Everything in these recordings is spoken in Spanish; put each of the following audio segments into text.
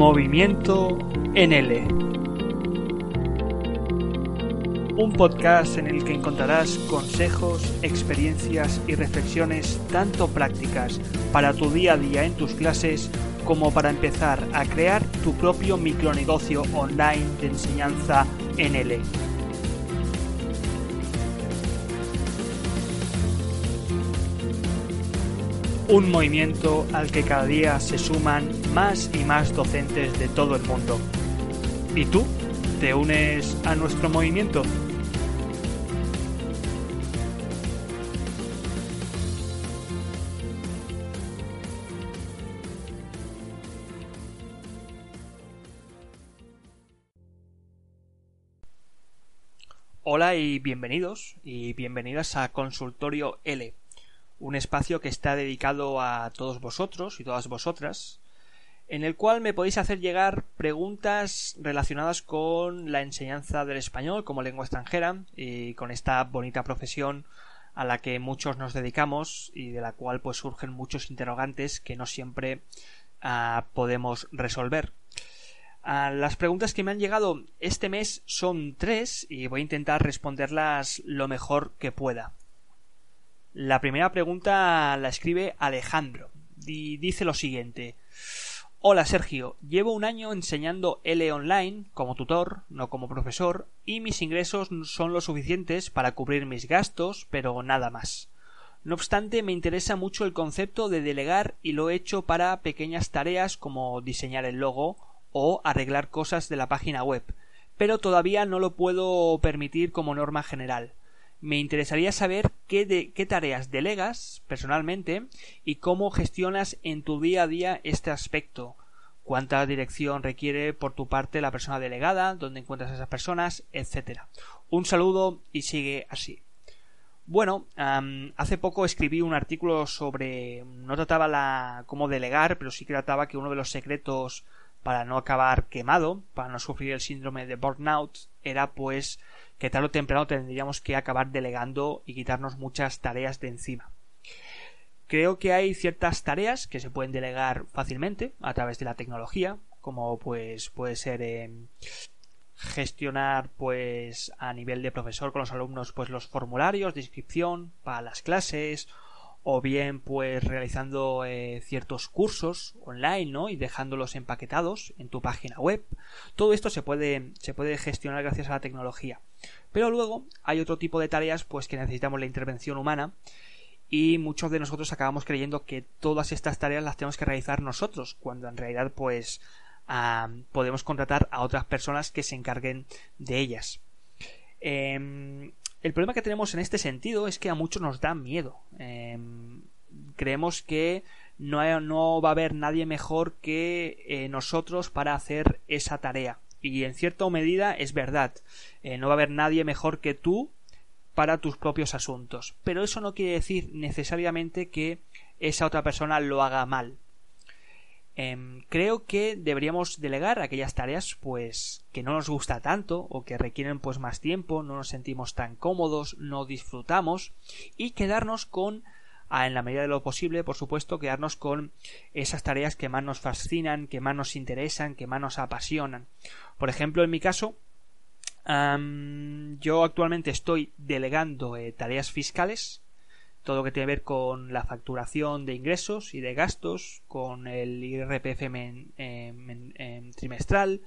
Movimiento NL. Un podcast en el que encontrarás consejos, experiencias y reflexiones tanto prácticas para tu día a día en tus clases como para empezar a crear tu propio micronegocio online de enseñanza NL. un movimiento al que cada día se suman más y más docentes de todo el mundo. ¿Y tú? ¿Te unes a nuestro movimiento? Hola y bienvenidos y bienvenidas a Consultorio L un espacio que está dedicado a todos vosotros y todas vosotras, en el cual me podéis hacer llegar preguntas relacionadas con la enseñanza del español como lengua extranjera y con esta bonita profesión a la que muchos nos dedicamos y de la cual pues surgen muchos interrogantes que no siempre ah, podemos resolver. Las preguntas que me han llegado este mes son tres y voy a intentar responderlas lo mejor que pueda. La primera pregunta la escribe Alejandro y dice lo siguiente. Hola Sergio, llevo un año enseñando L online como tutor, no como profesor, y mis ingresos son lo suficientes para cubrir mis gastos, pero nada más. No obstante, me interesa mucho el concepto de delegar y lo he hecho para pequeñas tareas como diseñar el logo o arreglar cosas de la página web, pero todavía no lo puedo permitir como norma general me interesaría saber qué, qué tareas delegas personalmente y cómo gestionas en tu día a día este aspecto. Cuánta dirección requiere por tu parte la persona delegada, dónde encuentras a esas personas, etcétera. Un saludo y sigue así. Bueno, hace poco escribí un artículo sobre. no trataba la. cómo delegar, pero sí que trataba que uno de los secretos para no acabar quemado, para no sufrir el síndrome de burnout, era pues que tarde o temprano tendríamos que acabar delegando y quitarnos muchas tareas de encima. Creo que hay ciertas tareas que se pueden delegar fácilmente a través de la tecnología, como pues puede ser em, gestionar pues a nivel de profesor con los alumnos pues los formularios de inscripción para las clases o bien pues realizando eh, ciertos cursos online ¿no? y dejándolos empaquetados en tu página web todo esto se puede se puede gestionar gracias a la tecnología pero luego hay otro tipo de tareas pues que necesitamos la intervención humana y muchos de nosotros acabamos creyendo que todas estas tareas las tenemos que realizar nosotros cuando en realidad pues podemos contratar a otras personas que se encarguen de ellas em, el problema que tenemos en este sentido es que a muchos nos da miedo. Em, creemos que no, no, va a haber nadie mejor que eh, nosotros para hacer esa tarea. Y en cierta medida es verdad. Eh, no va a haber nadie mejor que tú para tus propios asuntos. Pero eso no quiere decir necesariamente que esa otra persona lo haga mal. Em, creo que deberíamos delegar aquellas tareas pues que no nos gusta tanto o que requieren pues más tiempo, no nos sentimos tan cómodos, no disfrutamos y quedarnos con en la medida de lo posible, por supuesto, quedarnos con esas tareas que más nos fascinan, que más nos interesan, que más nos apasionan. Por ejemplo, en mi caso, yo actualmente estoy delegando eh, tareas fiscales todo lo que tiene que ver con la facturación de ingresos y de gastos, con el IRPF trimestral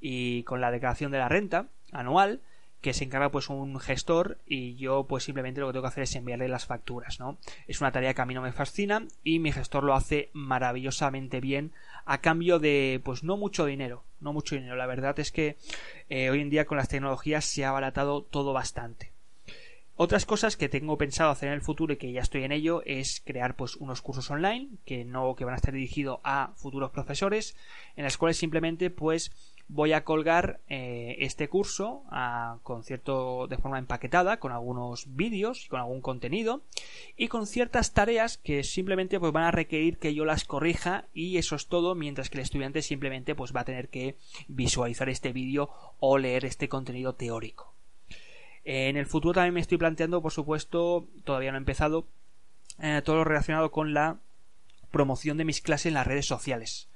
y con la declaración de la renta anual que se encarga pues un gestor y yo pues simplemente lo que tengo que hacer es enviarle las facturas, ¿no? Es una tarea que a mí no me fascina y mi gestor lo hace maravillosamente bien a cambio de pues no mucho dinero, no mucho dinero. La verdad es que eh, hoy en día con las tecnologías se ha abaratado todo bastante. Otras cosas que tengo pensado hacer en el futuro y que ya estoy en ello es crear pues unos cursos online que no que van a estar dirigidos a futuros profesores en las cuales simplemente pues voy a colgar eh, este curso a, con cierto de forma empaquetada con algunos vídeos y con algún contenido y con ciertas tareas que simplemente pues van a requerir que yo las corrija y eso es todo mientras que el estudiante simplemente pues va a tener que visualizar este vídeo o leer este contenido teórico en el futuro también me estoy planteando, por supuesto, todavía no he empezado, eh, todo lo relacionado con la promoción de mis clases en las redes sociales.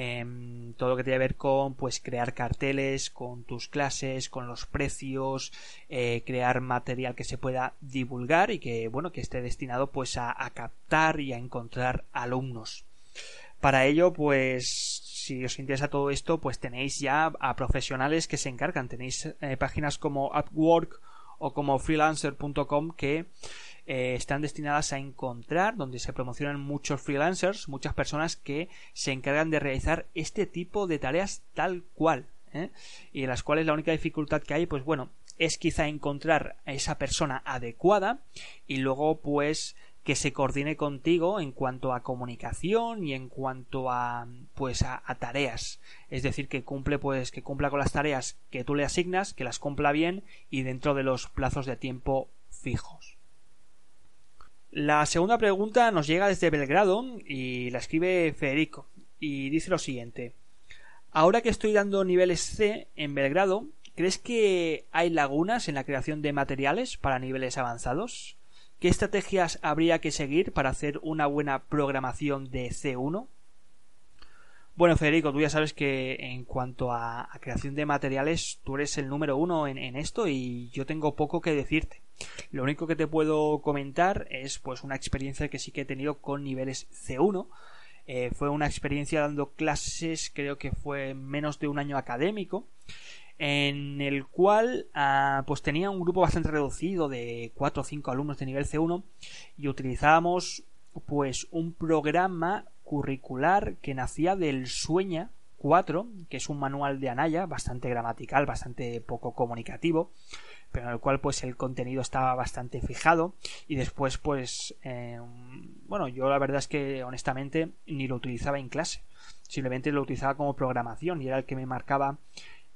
Em, todo lo que tiene que ver con pues crear carteles con tus clases con los precios eh, crear material que se pueda divulgar y que bueno que esté destinado pues a, captar y a encontrar alumnos. Para ello pues si os interesa todo esto pues tenéis ya a profesionales que se encargan. Tenéis eh, páginas como Upwork o como freelancer.com que eh, están destinadas a encontrar, donde se promocionan muchos freelancers, muchas personas que se encargan de realizar este tipo de tareas tal cual. ¿eh? Y en las cuales la única dificultad que hay, pues bueno, es quizá encontrar a esa persona adecuada y luego pues que se coordine contigo en cuanto a comunicación y en cuanto a pues a, a, tareas es decir que cumple pues que cumpla con las tareas que tú le asignas que las cumpla bien y dentro de los plazos de tiempo fijos la segunda pregunta nos llega desde Belgrado y la escribe Federico y dice lo siguiente. Ahora que estoy dando niveles C en Belgrado, ¿crees que hay lagunas en la creación de materiales para niveles avanzados? ¿Qué estrategias habría que seguir para hacer una buena programación de C1? Bueno, Federico, tú ya sabes que en cuanto a, creación de materiales, tú eres el número uno en, esto y yo tengo poco que decirte. Lo único que te puedo comentar es pues una experiencia que sí que he tenido con niveles C1. Eh, fue una experiencia dando clases, creo que fue menos de un año académico, en el cual ah, pues tenía un grupo bastante reducido de 4 o 5 alumnos de nivel C1 y utilizábamos pues un programa curricular que nacía del Sueña 4, que es un manual de Anaya, bastante gramatical, bastante poco comunicativo, pero en el cual pues el contenido estaba bastante fijado. Y después pues eh, bueno yo la verdad es que honestamente ni lo utilizaba en clase. Simplemente lo utilizaba como programación y era el que me marcaba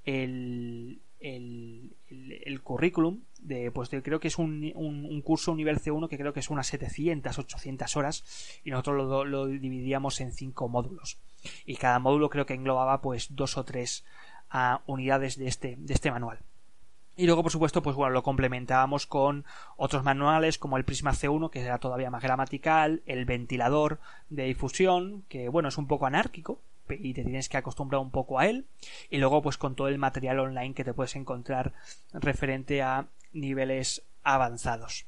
el, el, el, currículum de, pues creo que es un, un, curso un nivel C1 que creo que es unas 700, 800 horas y nosotros lo, lo, dividíamos en cinco módulos. Y cada módulo creo que englobaba pues dos o tres uh, unidades de este, de este manual. Y luego, por supuesto, pues bueno, lo complementábamos con otros manuales como el Prisma C1, que era todavía más gramatical, el ventilador de difusión, que bueno, es un poco anárquico, y te tienes que acostumbrar un poco a él. Y luego pues con todo el material online que te puedes encontrar referente a niveles avanzados.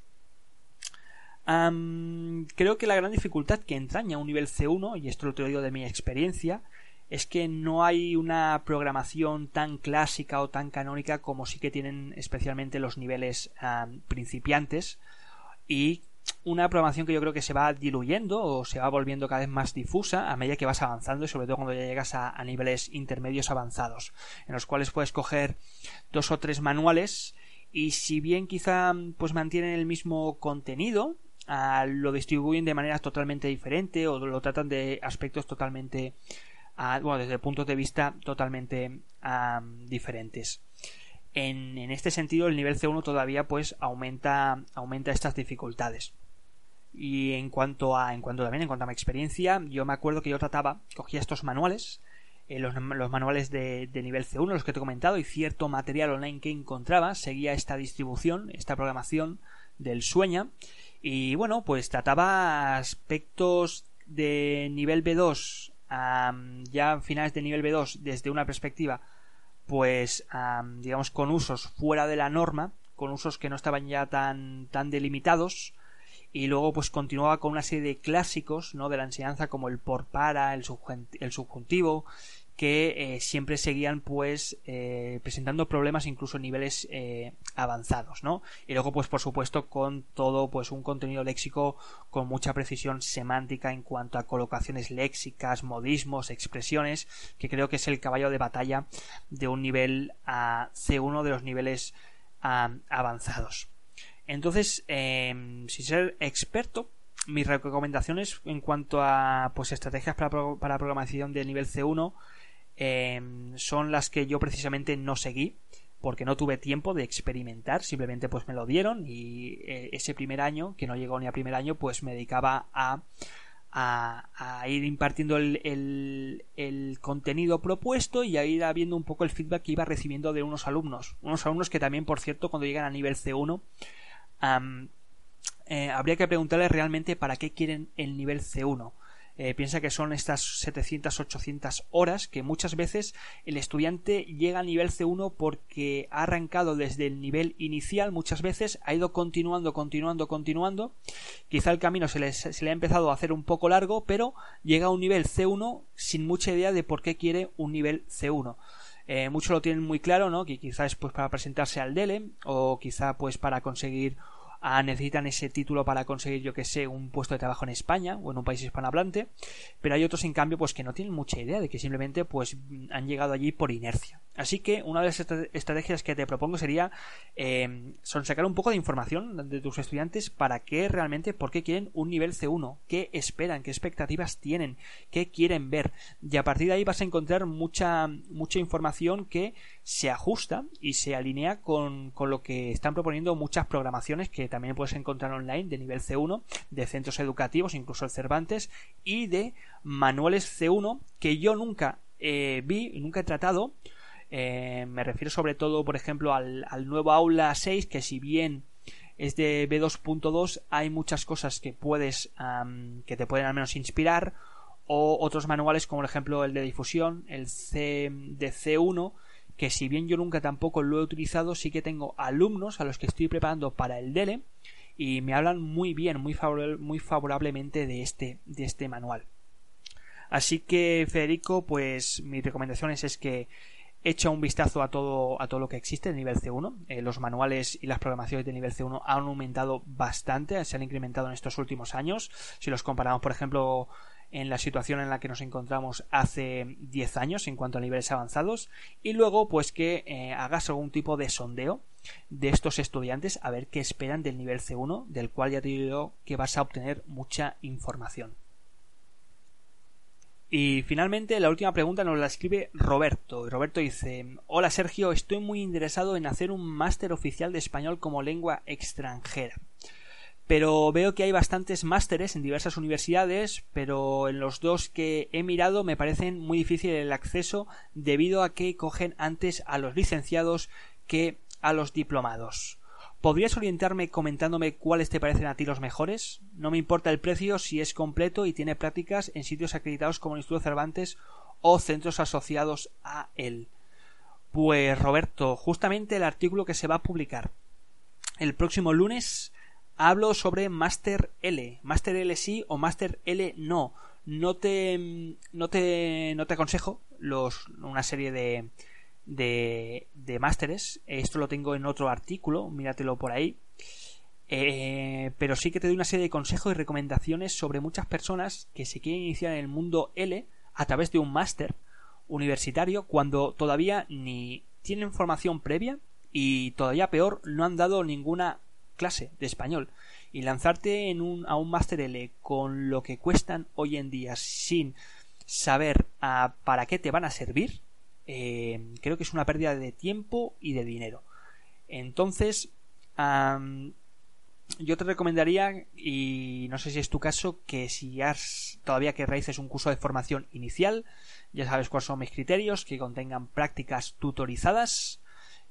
Creo que la gran dificultad que entraña un nivel C1 y esto lo te digo de mi experiencia es que no hay una programación tan clásica o tan canónica como sí que tienen especialmente los niveles principiantes. Y una programación que yo creo que se va diluyendo o se va volviendo cada vez más difusa a medida que vas avanzando y sobre todo cuando ya llegas a, niveles intermedios avanzados en los cuales puedes coger dos o tres manuales y si bien quizá pues mantienen el mismo contenido ah, lo distribuyen de manera totalmente diferente o lo tratan de aspectos totalmente bueno desde puntos de vista totalmente diferentes en, este sentido el nivel C1 todavía pues aumenta, aumenta estas dificultades. Y en cuanto a, en cuanto también, en cuanto a mi experiencia, yo me acuerdo que yo trataba, cogía estos manuales, eh, los, manuales de, nivel C1, los que te he comentado, y cierto material online que encontraba, seguía esta distribución, esta programación del sueña, y bueno, pues trataba aspectos de nivel B2, ya finales de nivel B2, desde una perspectiva pues digamos con usos fuera de la norma, con usos que no estaban ya tan, tan delimitados, y luego pues continuaba con una serie de clásicos ¿no? de la enseñanza como el por para, el subjuntivo, que eh, siempre seguían pues eh, presentando problemas incluso en niveles eh, avanzados no y luego pues por supuesto con todo pues un contenido léxico con mucha precisión semántica en cuanto a colocaciones léxicas modismos expresiones que creo que es el caballo de batalla de un nivel a C1 de los niveles avanzados. Entonces sin ser experto mis recomendaciones en cuanto a pues estrategias para, para programación de nivel C1 Em, son las que yo precisamente no seguí porque no tuve tiempo de experimentar, simplemente pues me lo dieron y eh, ese primer año, que no llegó ni a primer año, pues me dedicaba a, a, ir impartiendo el, el, contenido propuesto y a ir viendo un poco el feedback que iba recibiendo de unos alumnos. Unos alumnos que también, por cierto, cuando llegan a nivel C1, eh, habría que preguntarles realmente para qué quieren el nivel C1 Eh, piensa que son estas 700, 800 horas que muchas veces el estudiante llega al nivel C1 porque ha arrancado desde el nivel inicial, muchas veces ha ido continuando, continuando, continuando. Quizá el camino se le, se le ha empezado a hacer un poco largo, pero llega a un nivel C1 sin mucha idea de por qué quiere un nivel C1. Eh, muchos lo tienen muy claro, ¿no? Que quizás pues para presentarse al DELE o quizá pues para conseguir Ah, necesitan ese título para conseguir, yo que sé, un puesto de trabajo en España o en un país hispanohablante, pero hay otros, en cambio, pues que no tienen mucha idea de que simplemente pues han llegado allí por inercia. Así que una de las estrategias que te propongo sería eh, son sacar un poco de información de tus estudiantes para qué realmente, por qué quieren un nivel C1, qué esperan, qué expectativas tienen, qué quieren ver. Y a partir de ahí vas a encontrar mucha, mucha información que se ajusta y se alinea con, con lo que están proponiendo muchas programaciones que también puedes encontrar online de nivel C1, de centros educativos, incluso el Cervantes, y de manuales C1 que yo nunca eh, vi nunca he tratado. Eh, me refiero sobre todo, por ejemplo, al, nuevo aula 6, que si bien es de B2.2, hay muchas cosas que puedes, que te pueden al menos inspirar, o otros manuales como por ejemplo el de difusión, el de C1, que si bien yo nunca tampoco lo he utilizado, sí que tengo alumnos a los que estoy preparando para el DELE y me hablan muy bien, muy, muy favorablemente de este, de este manual. Así que, Federico, pues mi recomendación es, que echa un vistazo a todo, a todo lo que existe de nivel C1. Eh, los manuales y las programaciones de nivel C1 han aumentado bastante, se han incrementado en estos últimos años. Si los comparamos, por ejemplo, en la situación en la que nos encontramos hace 10 años en cuanto a niveles avanzados y luego pues que eh, hagas algún tipo de sondeo de estos estudiantes a ver qué esperan del nivel C1 del cual ya te digo que vas a obtener mucha información. Y finalmente la última pregunta nos la escribe Roberto. Roberto dice Hola Sergio, estoy muy interesado en hacer un máster oficial de español como lengua extranjera pero veo que hay bastantes másteres en diversas universidades, pero en los dos que he mirado me parecen muy difícil el acceso debido a que cogen antes a los licenciados que a los diplomados. ¿Podrías orientarme comentándome cuáles te parecen a ti los mejores? No me importa el precio si es completo y tiene prácticas en sitios acreditados como el Instituto Cervantes o centros asociados a él. Pues Roberto, justamente el artículo que se va a publicar el próximo lunes hablo sobre Master L. Master L sí o Master L no. No te, no te, no te aconsejo los, una serie de, de, de másteres. Esto lo tengo en otro artículo, míratelo por ahí. Eh, pero sí que te doy una serie de consejos y recomendaciones sobre muchas personas que se quieren iniciar en el mundo L a través de un máster universitario cuando todavía ni tienen formación previa y todavía peor no han dado ninguna clase de español y lanzarte en un, a un máster L con lo que cuestan hoy en día sin saber a, para qué te van a servir, eh, creo que es una pérdida de tiempo y de dinero. Entonces, yo te recomendaría, y no sé si es tu caso, que si has todavía que realices un curso de formación inicial, ya sabes cuáles son mis criterios, que contengan prácticas tutorizadas,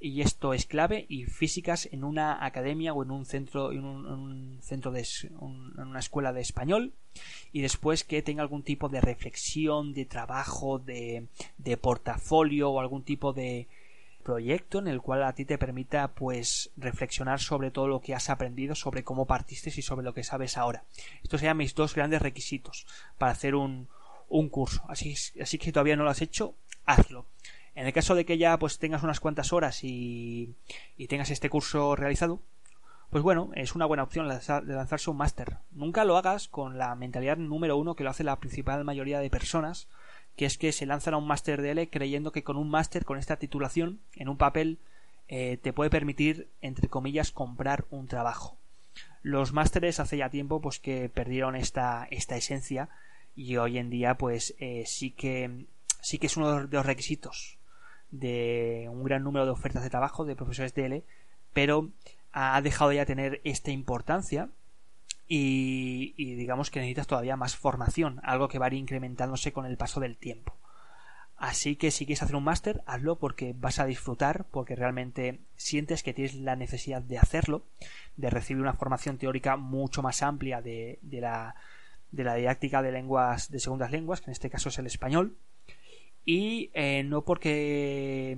y esto es clave y físicas en una academia o en un centro en un, centro de en una escuela de español y después que tenga algún tipo de reflexión de trabajo de, de portafolio o algún tipo de proyecto en el cual a ti te permita pues reflexionar sobre todo lo que has aprendido sobre cómo partiste y sobre lo que sabes ahora. Estos serían mis dos grandes requisitos para hacer un, un curso. Así, así que si todavía no lo has hecho hazlo en el caso de que ya pues tengas unas cuantas horas y, y tengas este curso realizado, pues bueno, es una buena opción de lanzarse un máster. Nunca lo hagas con la mentalidad número uno que lo hace la principal mayoría de personas, que es que se lanzan a un máster de L creyendo que con un máster, con esta titulación, en un papel, eh, te puede permitir, entre comillas, comprar un trabajo. Los másteres hace ya tiempo pues que perdieron esta, esta esencia y hoy en día pues eh, sí que sí que es uno de los requisitos de un gran número de ofertas de trabajo de profesores de L, pero ha dejado ya tener esta importancia y, digamos que necesitas todavía más formación, algo que va a ir incrementándose con el paso del tiempo. Así que si quieres hacer un máster, hazlo porque vas a disfrutar, porque realmente sientes que tienes la necesidad de hacerlo, de recibir una formación teórica mucho más amplia de, de la de la didáctica de lenguas de segundas lenguas, que en este caso es el español, y eh, no porque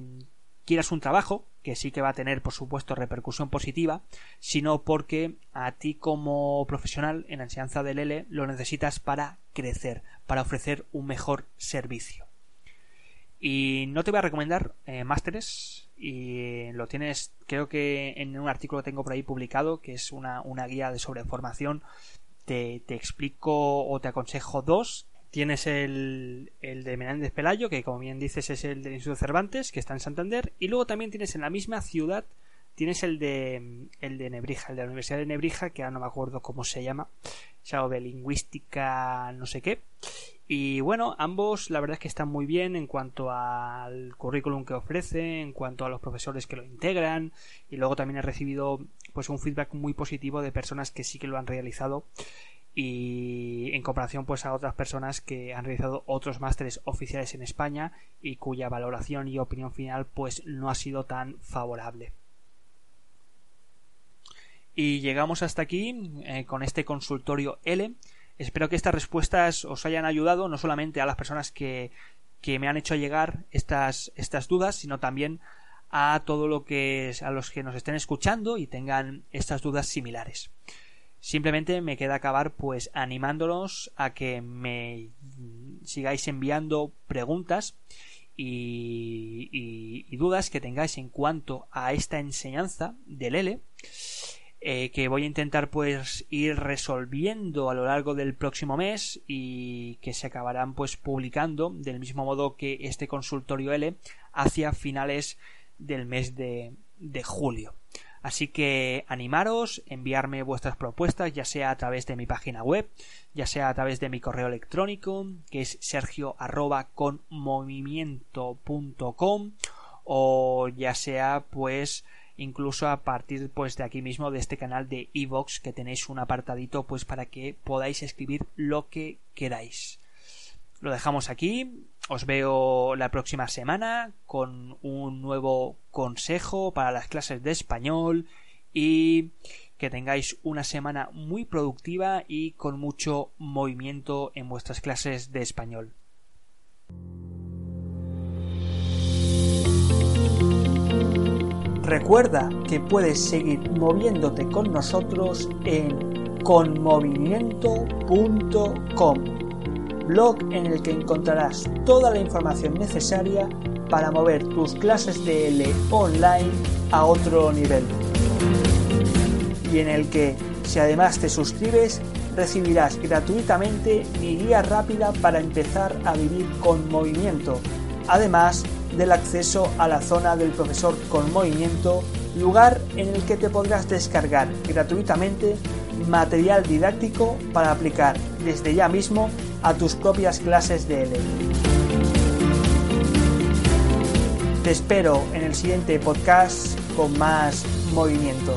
quieras un trabajo, que sí que va a tener, por supuesto, repercusión positiva, sino porque a ti como profesional en la enseñanza del L lo necesitas para crecer, para ofrecer un mejor servicio. Y no te voy a recomendar eh, másteres, y lo tienes, creo que en un artículo que tengo por ahí publicado, que es una, guía de sobreformación, te, te explico o te aconsejo dos Tienes el, el de Menéndez Pelayo, que como bien dices es el del Instituto Cervantes, que está en Santander, y luego también tienes en la misma ciudad, tienes el de el de Nebrija, el de la Universidad de Nebrija, que ahora no me acuerdo cómo se llama, es de lingüística, no sé qué. Y bueno, ambos la verdad es que están muy bien en cuanto al currículum que ofrece, en cuanto a los profesores que lo integran, y luego también he recibido pues un feedback muy positivo de personas que sí que lo han realizado y en comparación pues a otras personas que han realizado otros másteres oficiales en España y cuya valoración y opinión final pues no ha sido tan favorable. Y llegamos hasta aquí eh, con este consultorio L. Espero que estas respuestas os hayan ayudado no solamente a las personas que, que me han hecho llegar estas, estas dudas, sino también a todo lo que a los que nos estén escuchando y tengan estas dudas similares. Simplemente me queda acabar pues animándolos a que me sigáis enviando preguntas y, dudas que tengáis en cuanto a esta enseñanza del L eh, que voy a intentar pues ir resolviendo a lo largo del próximo mes y que se acabarán pues publicando del mismo modo que este consultorio L hacia finales del mes de julio. Así que animaros, enviarme vuestras propuestas, ya sea a través de mi página web, ya sea a través de mi correo electrónico, que es sergio o ya sea pues incluso a partir pues de aquí mismo de este canal de iVox que tenéis un apartadito pues para que podáis escribir lo que queráis. Lo dejamos aquí. Os veo la próxima semana con un nuevo consejo para las clases de español y que tengáis una semana muy productiva y con mucho movimiento en vuestras clases de español. Recuerda que puedes seguir moviéndote con nosotros en conmovimiento.com blog en el que encontrarás toda la información necesaria para mover tus clases de L online a otro nivel. Y en el que, si además te suscribes, recibirás gratuitamente mi guía rápida para empezar a vivir con movimiento, además del acceso a la zona del profesor con movimiento, lugar en el que te podrás descargar gratuitamente material didáctico para aplicar desde ya mismo a tus propias clases de L. Te espero en el siguiente podcast con más movimiento.